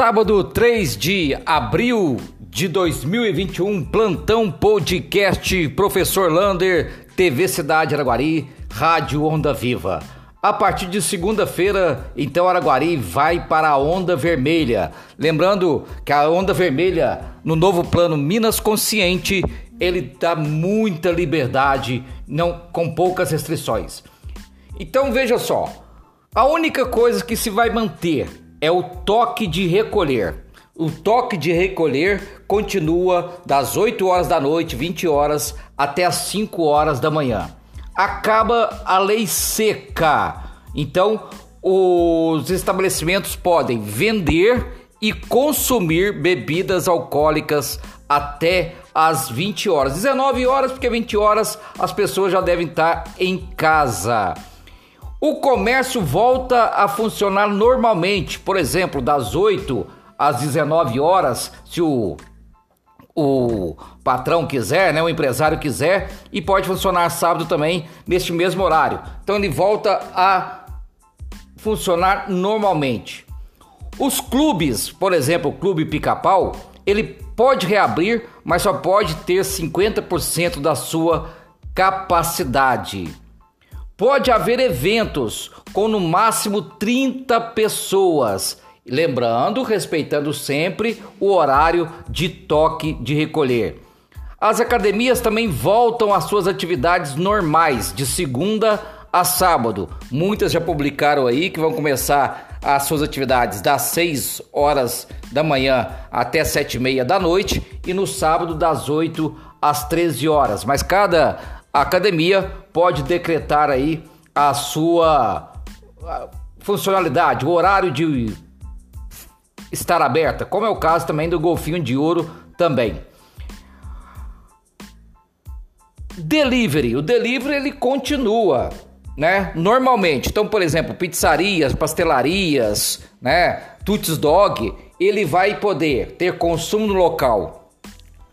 Sábado 3 de abril de 2021, plantão podcast Professor Lander, TV Cidade Araguari, Rádio Onda Viva. A partir de segunda-feira, então Araguari vai para a onda vermelha. Lembrando que a onda vermelha, no novo plano Minas Consciente, ele dá muita liberdade, não com poucas restrições. Então veja só, a única coisa que se vai manter é o toque de recolher. O toque de recolher continua das 8 horas da noite, 20 horas, até as 5 horas da manhã. Acaba a lei seca. Então, os estabelecimentos podem vender e consumir bebidas alcoólicas até às 20 horas. 19 horas, porque 20 horas as pessoas já devem estar em casa. O comércio volta a funcionar normalmente, por exemplo, das 8 às 19 horas, se o, o patrão quiser, né, o empresário quiser, e pode funcionar sábado também neste mesmo horário. Então ele volta a funcionar normalmente. Os clubes, por exemplo, o Clube Pica-Pau, ele pode reabrir, mas só pode ter 50% da sua capacidade. Pode haver eventos com no máximo 30 pessoas. Lembrando, respeitando sempre o horário de toque de recolher. As academias também voltam às suas atividades normais, de segunda a sábado. Muitas já publicaram aí que vão começar as suas atividades das 6 horas da manhã até 7 e meia da noite e no sábado das 8 às 13 horas. Mas cada a academia pode decretar aí a sua funcionalidade, o horário de estar aberta, como é o caso também do golfinho de ouro também. Delivery, o delivery ele continua, né? Normalmente, então, por exemplo, pizzarias, pastelarias, né? Tuts Dog, ele vai poder ter consumo no local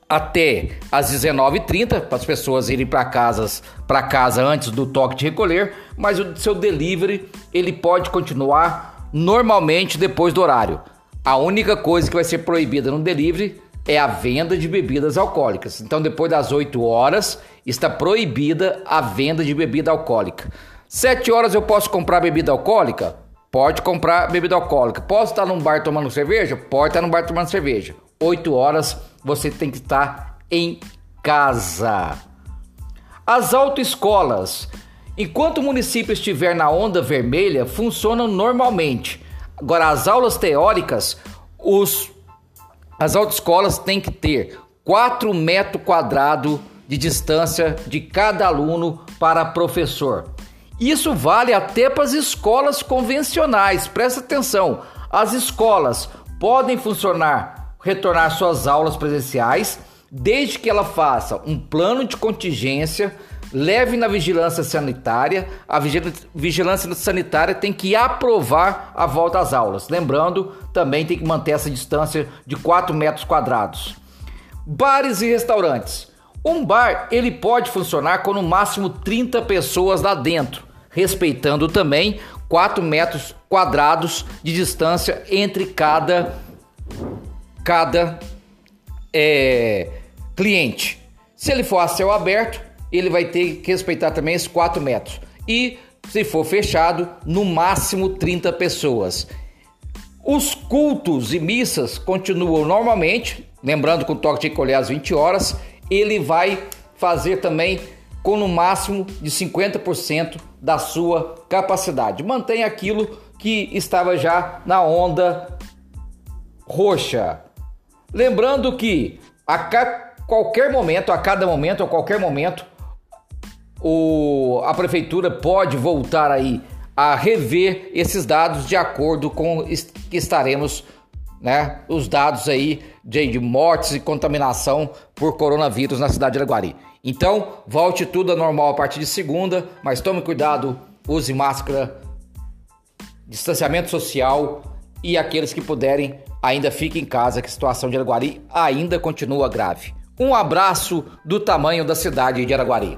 até às 19h30 para as pessoas irem para casas para casa antes do toque de recolher, mas o seu delivery ele pode continuar normalmente depois do horário. A única coisa que vai ser proibida no delivery é a venda de bebidas alcoólicas. Então depois das 8 horas está proibida a venda de bebida alcoólica. 7 horas eu posso comprar bebida alcoólica? Pode comprar bebida alcoólica. Posso estar num bar tomando cerveja? Pode estar num bar tomando cerveja. 8 horas você tem que estar em casa. As autoescolas, enquanto o município estiver na onda vermelha, funcionam normalmente. Agora, as aulas teóricas, os, as autoescolas têm que ter 4 metros quadrados de distância de cada aluno para professor. Isso vale até para as escolas convencionais. Presta atenção, as escolas podem funcionar retornar suas aulas presenciais, desde que ela faça um plano de contingência, leve na vigilância sanitária. A vigilância sanitária tem que aprovar a volta às aulas. Lembrando, também tem que manter essa distância de 4 metros quadrados. Bares e restaurantes. Um bar ele pode funcionar com no máximo 30 pessoas lá dentro, respeitando também 4 metros quadrados de distância entre cada cada é, cliente. Se ele for a céu aberto, ele vai ter que respeitar também esses 4 metros. E se for fechado, no máximo 30 pessoas. Os cultos e missas continuam normalmente, lembrando com o toque de recolher às 20 horas, ele vai fazer também com no máximo de 50% da sua capacidade. Mantém aquilo que estava já na onda roxa. Lembrando que a qualquer momento, a cada momento, a qualquer momento, o, a prefeitura pode voltar aí a rever esses dados de acordo com que estaremos, né, os dados aí de, de mortes e contaminação por coronavírus na cidade de Araguari. Então, volte tudo a normal a partir de segunda, mas tome cuidado, use máscara, distanciamento social e aqueles que puderem ainda fiquem em casa, que a situação de Araguari ainda continua grave. Um abraço do tamanho da cidade de Araguari.